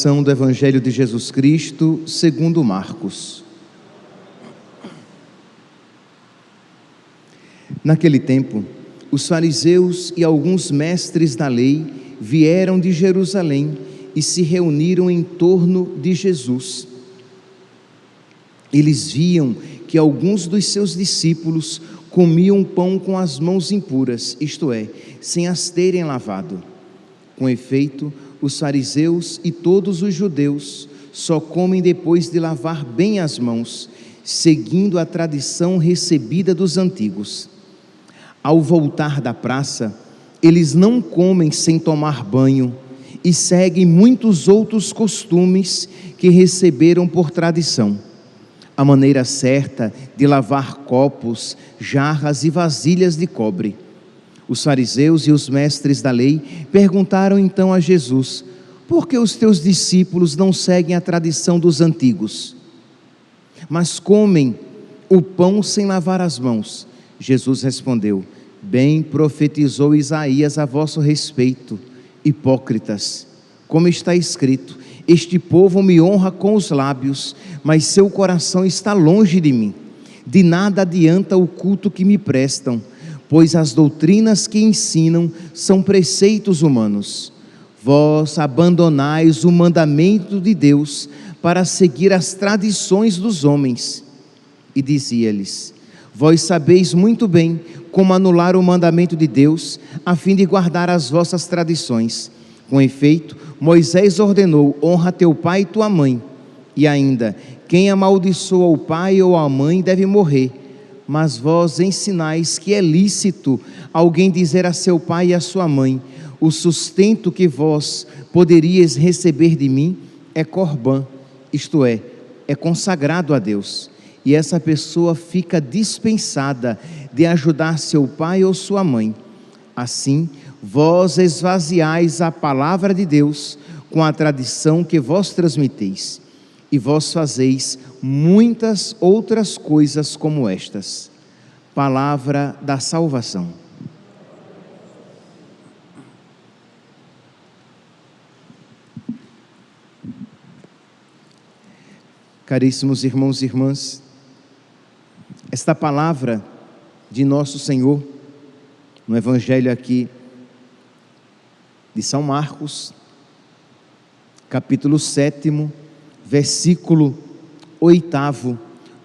Do Evangelho de Jesus Cristo, segundo Marcos. Naquele tempo, os fariseus e alguns mestres da lei vieram de Jerusalém e se reuniram em torno de Jesus. Eles viam que alguns dos seus discípulos comiam pão com as mãos impuras, isto é, sem as terem lavado. Com efeito, os fariseus e todos os judeus só comem depois de lavar bem as mãos, seguindo a tradição recebida dos antigos. Ao voltar da praça, eles não comem sem tomar banho e seguem muitos outros costumes que receberam por tradição. A maneira certa de lavar copos, jarras e vasilhas de cobre os fariseus e os mestres da lei perguntaram então a Jesus: Por que os teus discípulos não seguem a tradição dos antigos, mas comem o pão sem lavar as mãos? Jesus respondeu: Bem profetizou Isaías a vosso respeito, hipócritas. Como está escrito: Este povo me honra com os lábios, mas seu coração está longe de mim. De nada adianta o culto que me prestam pois as doutrinas que ensinam são preceitos humanos. Vós abandonais o mandamento de Deus para seguir as tradições dos homens. E dizia-lhes: Vós sabeis muito bem como anular o mandamento de Deus, a fim de guardar as vossas tradições. Com efeito, Moisés ordenou: honra teu pai e tua mãe. E ainda, quem amaldiçoa o pai ou a mãe deve morrer mas vós ensinais que é lícito alguém dizer a seu pai e a sua mãe: o sustento que vós poderíeis receber de mim é corbã, isto é, é consagrado a Deus. E essa pessoa fica dispensada de ajudar seu pai ou sua mãe. Assim, vós esvaziais a palavra de Deus com a tradição que vós transmiteis e vós fazeis muitas outras coisas como estas. Palavra da salvação. Caríssimos irmãos e irmãs, esta palavra de nosso Senhor, no Evangelho aqui de São Marcos, capítulo 7, versículo oitavo: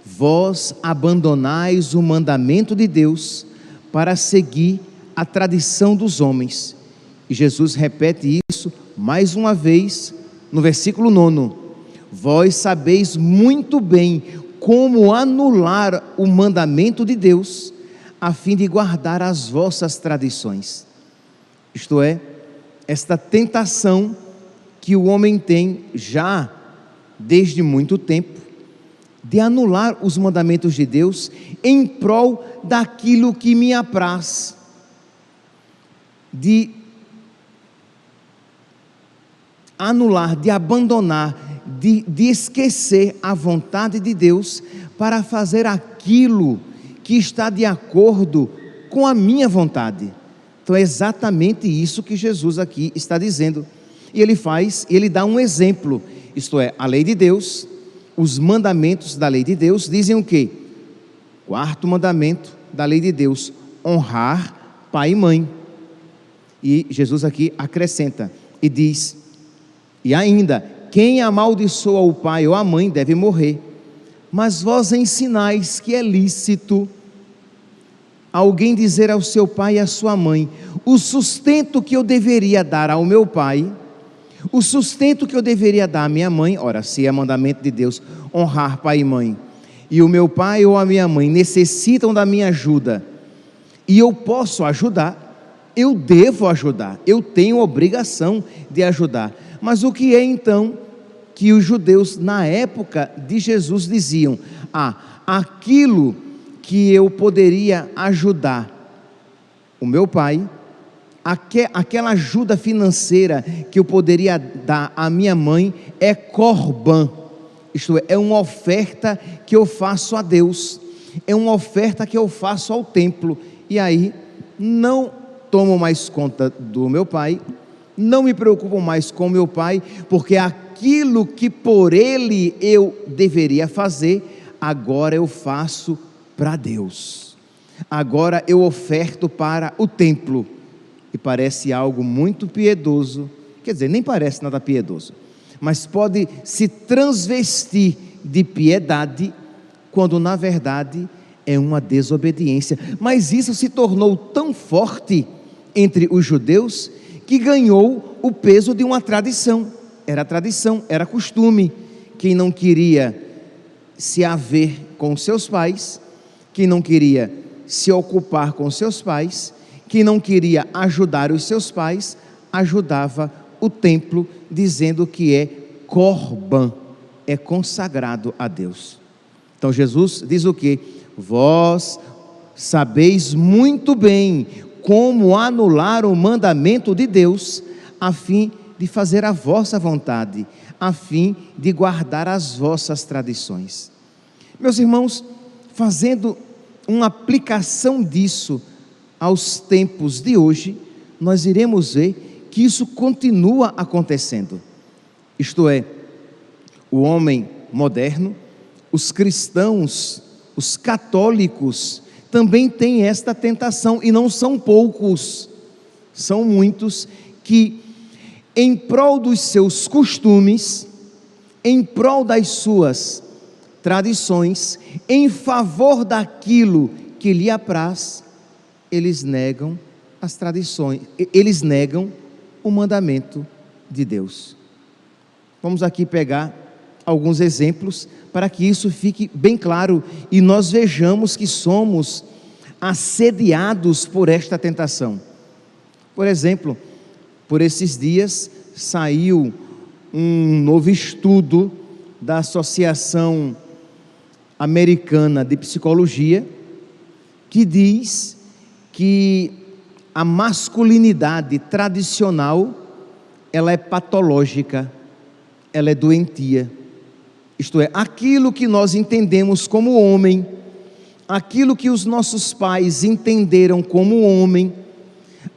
Vós abandonais o mandamento de Deus para seguir a tradição dos homens. E Jesus repete isso mais uma vez no versículo nono: Vós sabeis muito bem como anular o mandamento de Deus, a fim de guardar as vossas tradições. Isto é, esta tentação que o homem tem já desde muito tempo, de anular os mandamentos de Deus em prol daquilo que me apraz, de anular, de abandonar, de, de esquecer a vontade de Deus para fazer aquilo que está de acordo com a minha vontade. Então é exatamente isso que Jesus aqui está dizendo. E ele faz, ele dá um exemplo isto é, a lei de Deus, os mandamentos da lei de Deus dizem o quê? Quarto mandamento da lei de Deus: honrar pai e mãe. E Jesus aqui acrescenta e diz: e ainda, quem amaldiçoa o pai ou a mãe deve morrer. Mas vós ensinais que é lícito alguém dizer ao seu pai e à sua mãe: o sustento que eu deveria dar ao meu pai o sustento que eu deveria dar à minha mãe, ora, se é mandamento de Deus honrar pai e mãe, e o meu pai ou a minha mãe necessitam da minha ajuda, e eu posso ajudar, eu devo ajudar, eu tenho obrigação de ajudar. Mas o que é então que os judeus na época de Jesus diziam? Ah, aquilo que eu poderia ajudar o meu pai, aquela ajuda financeira que eu poderia dar à minha mãe é corban, isto é, é uma oferta que eu faço a Deus, é uma oferta que eu faço ao templo, e aí não tomo mais conta do meu pai, não me preocupo mais com meu pai, porque aquilo que por ele eu deveria fazer, agora eu faço para Deus. Agora eu oferto para o templo. E parece algo muito piedoso, quer dizer, nem parece nada piedoso, mas pode se transvestir de piedade, quando na verdade é uma desobediência. Mas isso se tornou tão forte entre os judeus que ganhou o peso de uma tradição. Era tradição, era costume. Quem não queria se haver com seus pais, quem não queria se ocupar com seus pais, quem não queria ajudar os seus pais, ajudava o templo, dizendo que é corban, é consagrado a Deus. Então Jesus diz o que? Vós sabeis muito bem como anular o mandamento de Deus, a fim de fazer a vossa vontade, a fim de guardar as vossas tradições. Meus irmãos, fazendo uma aplicação disso aos tempos de hoje, nós iremos ver que isso continua acontecendo. Isto é, o homem moderno, os cristãos, os católicos, também têm esta tentação, e não são poucos, são muitos que, em prol dos seus costumes, em prol das suas tradições, em favor daquilo que lhe apraz, eles negam as tradições, eles negam o mandamento de Deus. Vamos aqui pegar alguns exemplos para que isso fique bem claro e nós vejamos que somos assediados por esta tentação. Por exemplo, por esses dias saiu um novo estudo da Associação Americana de Psicologia que diz que a masculinidade tradicional ela é patológica, ela é doentia. Isto é, aquilo que nós entendemos como homem, aquilo que os nossos pais entenderam como homem,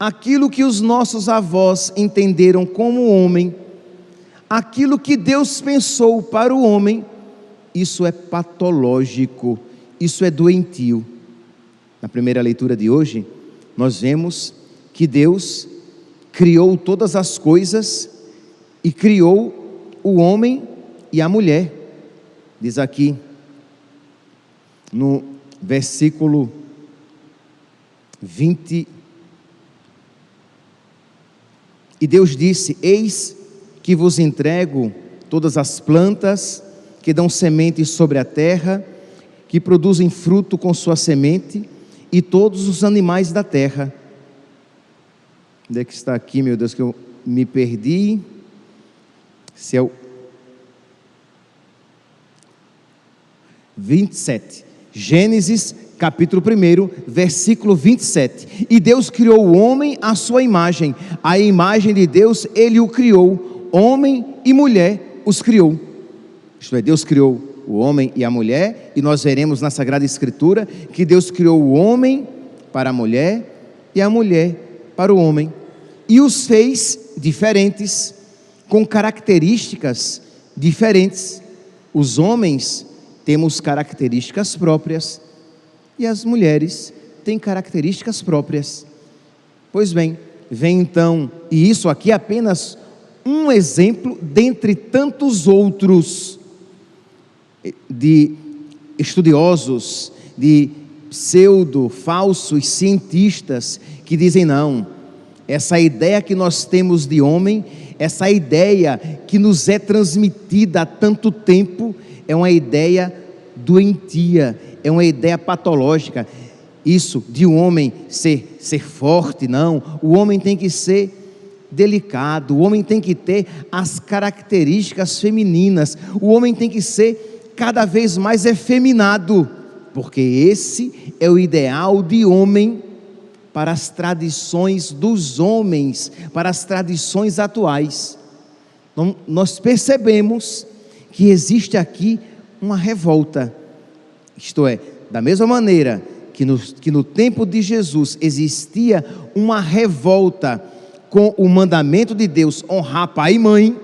aquilo que os nossos avós entenderam como homem, aquilo que Deus pensou para o homem, isso é patológico, isso é doentio. Na primeira leitura de hoje, nós vemos que Deus criou todas as coisas e criou o homem e a mulher. Diz aqui no versículo 20. E Deus disse: Eis que vos entrego todas as plantas que dão semente sobre a terra, que produzem fruto com sua semente, e todos os animais da terra. Onde é que está aqui, meu Deus, que eu me perdi? Se é o 27. Gênesis capítulo 1, versículo 27. E Deus criou o homem à sua imagem, a imagem de Deus ele o criou, homem e mulher os criou. Isto é, Deus criou o homem e a mulher, e nós veremos na Sagrada Escritura que Deus criou o homem para a mulher e a mulher para o homem, e os fez diferentes, com características diferentes. Os homens temos características próprias e as mulheres têm características próprias. Pois bem, vem então, e isso aqui é apenas um exemplo dentre tantos outros de estudiosos, de pseudo, falsos cientistas que dizem não, essa ideia que nós temos de homem, essa ideia que nos é transmitida há tanto tempo, é uma ideia doentia, é uma ideia patológica. Isso de um homem ser, ser forte, não. O homem tem que ser delicado, o homem tem que ter as características femininas, o homem tem que ser cada vez mais efeminado, porque esse é o ideal de homem para as tradições dos homens, para as tradições atuais. Então, nós percebemos que existe aqui uma revolta. Isto é, da mesma maneira que no, que no tempo de Jesus existia uma revolta com o mandamento de Deus honrar pai e mãe,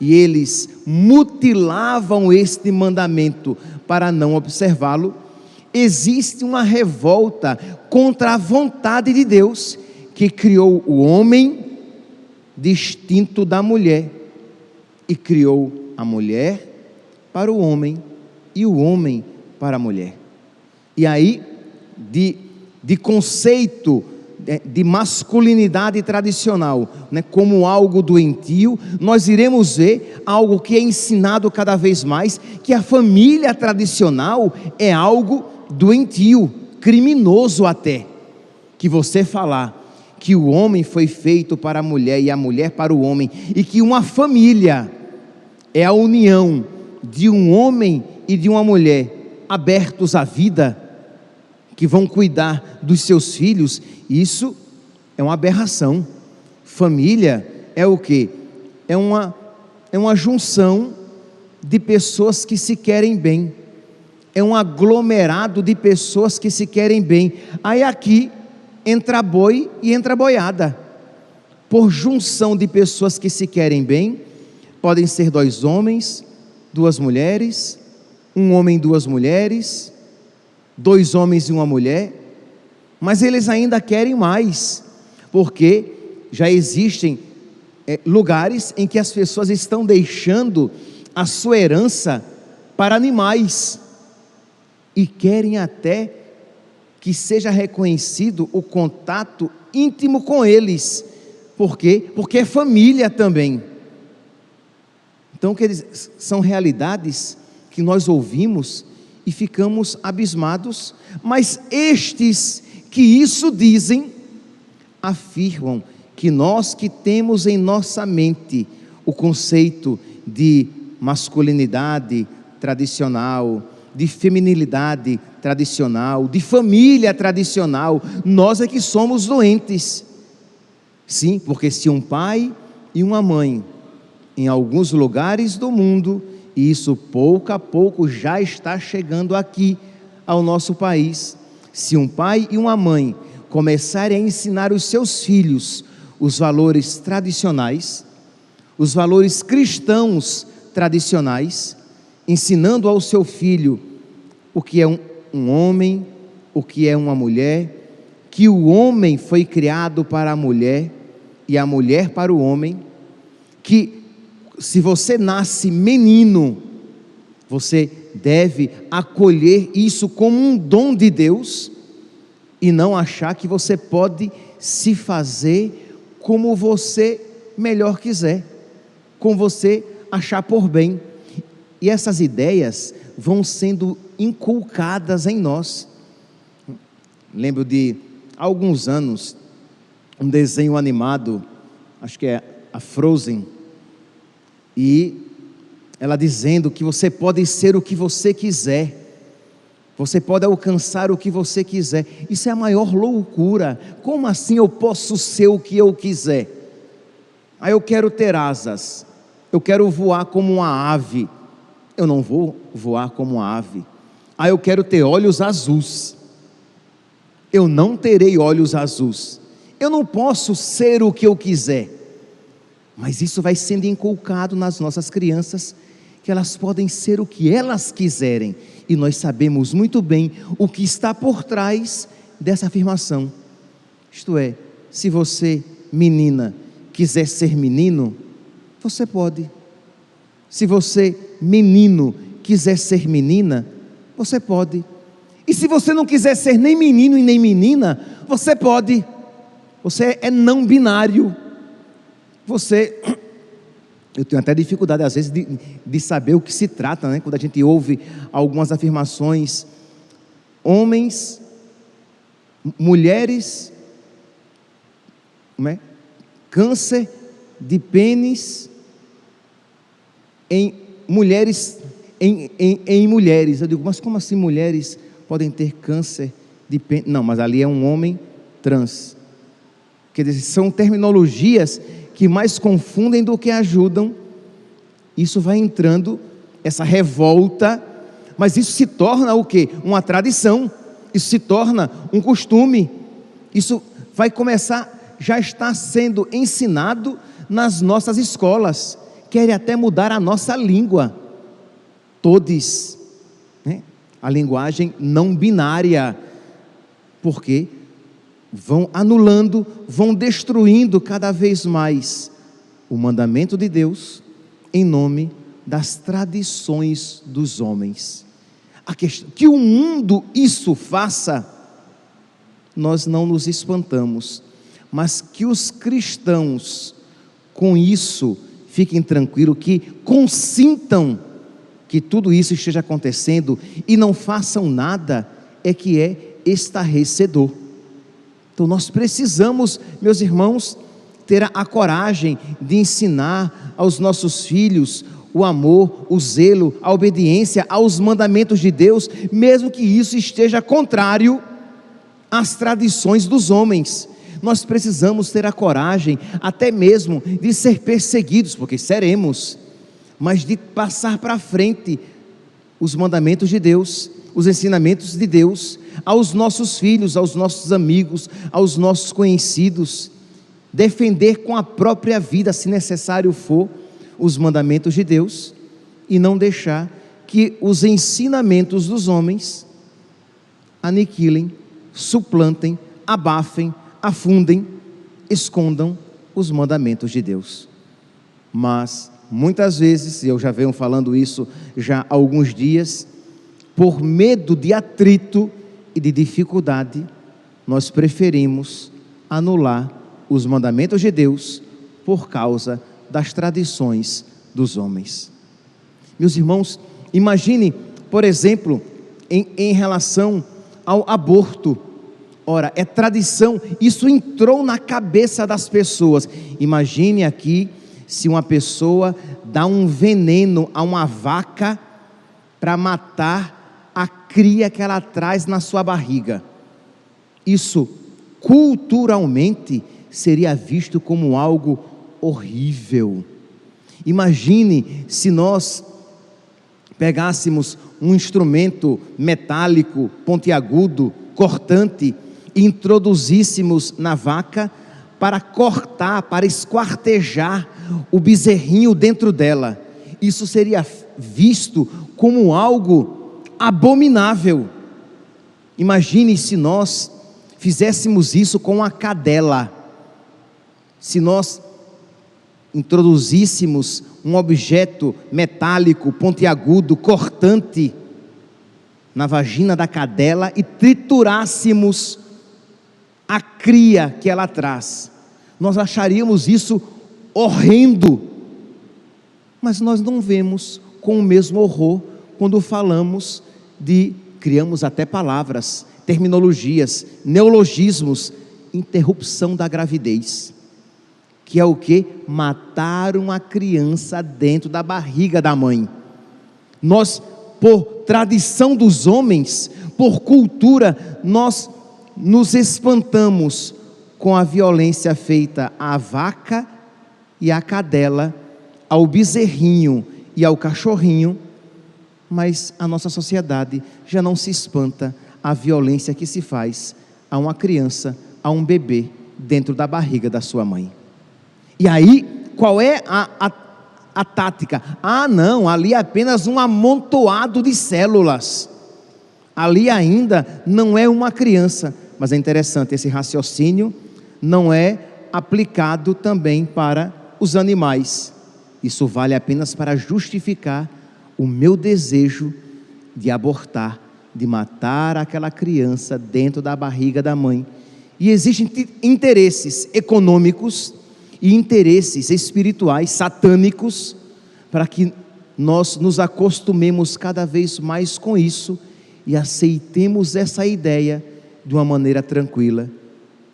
e eles mutilavam este mandamento para não observá-lo, existe uma revolta contra a vontade de Deus, que criou o homem distinto da mulher e criou a mulher para o homem e o homem para a mulher. E aí, de, de conceito de masculinidade tradicional, né, como algo doentio, nós iremos ver algo que é ensinado cada vez mais, que a família tradicional é algo doentio, criminoso até. Que você falar que o homem foi feito para a mulher e a mulher para o homem, e que uma família é a união de um homem e de uma mulher abertos à vida que vão cuidar dos seus filhos, isso é uma aberração. Família é o que? É uma, é uma junção de pessoas que se querem bem. É um aglomerado de pessoas que se querem bem. Aí aqui entra boi e entra boiada. Por junção de pessoas que se querem bem, podem ser dois homens, duas mulheres, um homem duas mulheres, dois homens e uma mulher, mas eles ainda querem mais, porque já existem é, lugares em que as pessoas estão deixando a sua herança para animais e querem até que seja reconhecido o contato íntimo com eles. Por quê? Porque é família também. Então, que eles, são realidades que nós ouvimos e ficamos abismados, mas estes que isso dizem, afirmam que nós que temos em nossa mente o conceito de masculinidade tradicional, de feminilidade tradicional, de família tradicional, nós é que somos doentes. Sim, porque se um pai e uma mãe, em alguns lugares do mundo, e isso pouco a pouco já está chegando aqui ao nosso país. Se um pai e uma mãe começarem a ensinar os seus filhos os valores tradicionais, os valores cristãos tradicionais, ensinando ao seu filho o que é um, um homem, o que é uma mulher, que o homem foi criado para a mulher e a mulher para o homem, que se você nasce menino, você deve acolher isso como um dom de Deus e não achar que você pode se fazer como você melhor quiser, como você achar por bem. E essas ideias vão sendo inculcadas em nós. Lembro de há alguns anos um desenho animado, acho que é a Frozen, e ela dizendo que você pode ser o que você quiser, você pode alcançar o que você quiser. Isso é a maior loucura. Como assim eu posso ser o que eu quiser? Aí eu quero ter asas, eu quero voar como uma ave. Eu não vou voar como uma ave. Aí eu quero ter olhos azuis. Eu não terei olhos azuis. Eu não posso ser o que eu quiser. Mas isso vai sendo inculcado nas nossas crianças, que elas podem ser o que elas quiserem, e nós sabemos muito bem o que está por trás dessa afirmação. Isto é, se você, menina, quiser ser menino, você pode. Se você, menino, quiser ser menina, você pode. E se você não quiser ser nem menino e nem menina, você pode. Você é não binário. Você, eu tenho até dificuldade às vezes de, de saber o que se trata, né? Quando a gente ouve algumas afirmações, homens, mulheres, é? câncer de pênis em mulheres, em, em, em mulheres. Eu digo, mas como assim mulheres podem ter câncer de pênis? Não, mas ali é um homem trans. Quer dizer, são terminologias que mais confundem do que ajudam. Isso vai entrando, essa revolta, mas isso se torna o que? Uma tradição, isso se torna um costume, isso vai começar, já está sendo ensinado nas nossas escolas, querem até mudar a nossa língua. Todos. Né? A linguagem não binária. Porque vão anulando, vão destruindo cada vez mais o mandamento de Deus em nome das tradições dos homens. A questão, que o mundo isso faça, nós não nos espantamos, mas que os cristãos com isso fiquem tranquilos, que consintam que tudo isso esteja acontecendo e não façam nada, é que é estarrecedor. Então nós precisamos, meus irmãos, ter a coragem de ensinar aos nossos filhos o amor, o zelo, a obediência aos mandamentos de Deus, mesmo que isso esteja contrário às tradições dos homens. Nós precisamos ter a coragem, até mesmo, de ser perseguidos, porque seremos, mas de passar para frente os mandamentos de Deus, os ensinamentos de Deus, aos nossos filhos, aos nossos amigos, aos nossos conhecidos, defender com a própria vida, se necessário for, os mandamentos de Deus e não deixar que os ensinamentos dos homens aniquilem, suplantem, abafem, afundem, escondam os mandamentos de Deus. Mas muitas vezes, eu já venho falando isso já há alguns dias, por medo de atrito e de dificuldade, nós preferimos anular os mandamentos de Deus por causa das tradições dos homens. Meus irmãos, imagine, por exemplo, em, em relação ao aborto. Ora, é tradição, isso entrou na cabeça das pessoas. Imagine aqui se uma pessoa dá um veneno a uma vaca para matar a cria que ela traz na sua barriga. Isso culturalmente seria visto como algo horrível. Imagine se nós pegássemos um instrumento metálico, pontiagudo, cortante, e introduzíssemos na vaca para cortar, para esquartejar o bezerrinho dentro dela. Isso seria visto como algo abominável. Imagine se nós fizéssemos isso com a cadela. Se nós introduzíssemos um objeto metálico, pontiagudo, cortante na vagina da cadela e triturássemos a cria que ela traz, nós acharíamos isso horrendo, mas nós não vemos com o mesmo horror quando falamos de, criamos até palavras, terminologias, neologismos, interrupção da gravidez que é o que? Matar uma criança dentro da barriga da mãe. Nós, por tradição dos homens, por cultura, nós nos espantamos com a violência feita à vaca e à cadela, ao bezerrinho e ao cachorrinho, mas a nossa sociedade já não se espanta à violência que se faz a uma criança, a um bebê dentro da barriga da sua mãe. E aí, qual é a, a, a tática? Ah, não, ali é apenas um amontoado de células. Ali ainda não é uma criança. Mas é interessante, esse raciocínio não é aplicado também para os animais. Isso vale apenas para justificar o meu desejo de abortar, de matar aquela criança dentro da barriga da mãe. E existem interesses econômicos, e interesses espirituais satânicos para que nós nos acostumemos cada vez mais com isso e aceitemos essa ideia de uma maneira tranquila.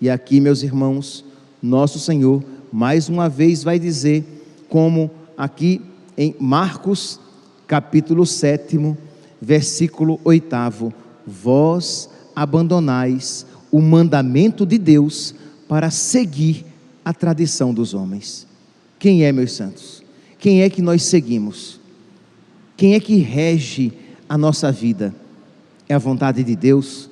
E aqui, meus irmãos, nosso Senhor mais uma vez vai dizer, como aqui em Marcos, capítulo 7, versículo 8: Vós abandonais o mandamento de Deus para seguir a tradição dos homens. Quem é, meus santos? Quem é que nós seguimos? Quem é que rege a nossa vida? É a vontade de Deus?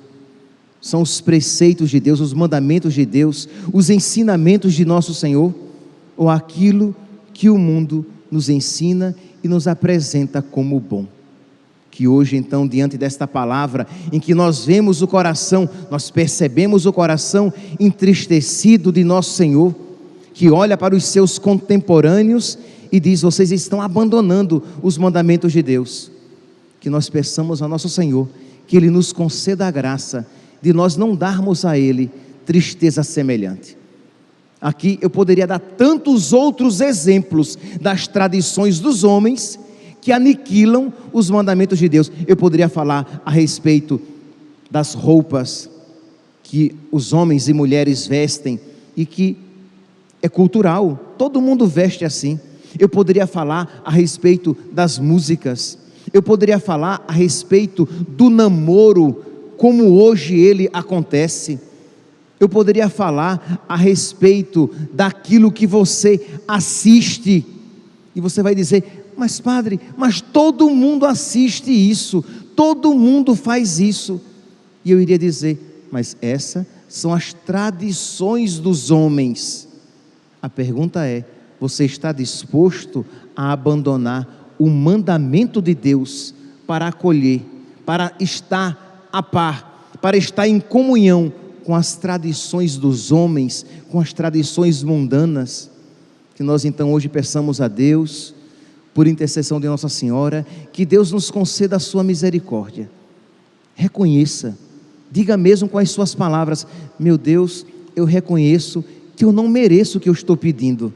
São os preceitos de Deus, os mandamentos de Deus, os ensinamentos de nosso Senhor? Ou aquilo que o mundo nos ensina e nos apresenta como bom. Que hoje, então, diante desta palavra, em que nós vemos o coração, nós percebemos o coração entristecido de nosso Senhor, que olha para os seus contemporâneos e diz: Vocês estão abandonando os mandamentos de Deus. Que nós peçamos ao nosso Senhor que Ele nos conceda a graça de nós não darmos a Ele tristeza semelhante. Aqui eu poderia dar tantos outros exemplos das tradições dos homens que aniquilam os mandamentos de Deus. Eu poderia falar a respeito das roupas que os homens e mulheres vestem e que é cultural, todo mundo veste assim. Eu poderia falar a respeito das músicas, eu poderia falar a respeito do namoro, como hoje ele acontece eu poderia falar a respeito daquilo que você assiste, e você vai dizer, mas padre, mas todo mundo assiste isso, todo mundo faz isso. E eu iria dizer, mas essas são as tradições dos homens. A pergunta é: você está disposto a abandonar o mandamento de Deus para acolher, para estar a par, para estar em comunhão com as tradições dos homens, com as tradições mundanas. Que nós então hoje peçamos a Deus, por intercessão de Nossa Senhora, que Deus nos conceda a sua misericórdia. Reconheça, diga mesmo com as suas palavras: Meu Deus, eu reconheço que eu não mereço o que eu estou pedindo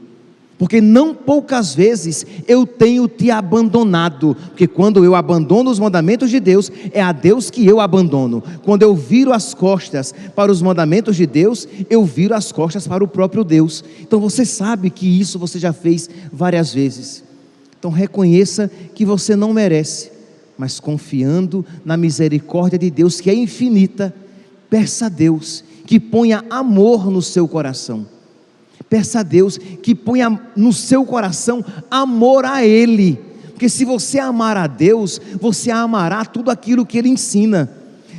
porque não poucas vezes eu tenho te abandonado, porque quando eu abandono os mandamentos de Deus, é a Deus que eu abandono. Quando eu viro as costas para os mandamentos de Deus, eu viro as costas para o próprio Deus. Então você sabe que isso você já fez várias vezes. Então reconheça que você não merece, mas confiando na misericórdia de Deus que é infinita, peça a Deus que ponha amor no seu coração Peça a Deus que ponha no seu coração amor a Ele, porque se você amar a Deus, você amará tudo aquilo que Ele ensina.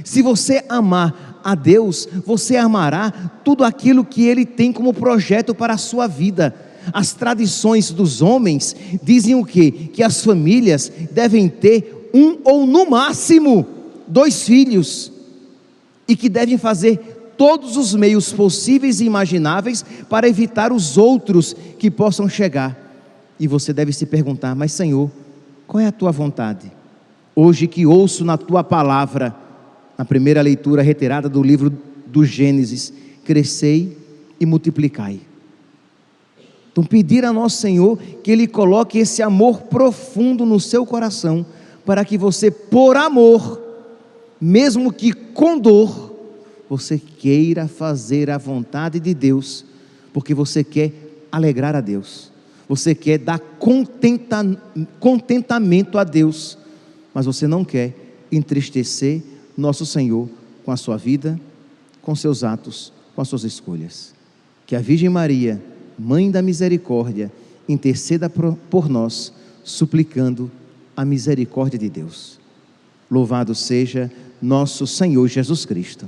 Se você amar a Deus, você amará tudo aquilo que Ele tem como projeto para a sua vida. As tradições dos homens dizem o quê? Que as famílias devem ter um ou no máximo dois filhos e que devem fazer todos os meios possíveis e imagináveis para evitar os outros que possam chegar. E você deve se perguntar: Mas, Senhor, qual é a tua vontade? Hoje que ouço na tua palavra, na primeira leitura retirada do livro do Gênesis, crescei e multiplicai. Então, pedir a nosso Senhor que Ele coloque esse amor profundo no seu coração, para que você, por amor, mesmo que com dor, você queira fazer a vontade de Deus, porque você quer alegrar a Deus, você quer dar contenta, contentamento a Deus, mas você não quer entristecer nosso Senhor com a sua vida, com seus atos, com as suas escolhas. Que a Virgem Maria, Mãe da Misericórdia, interceda por nós, suplicando a misericórdia de Deus. Louvado seja nosso Senhor Jesus Cristo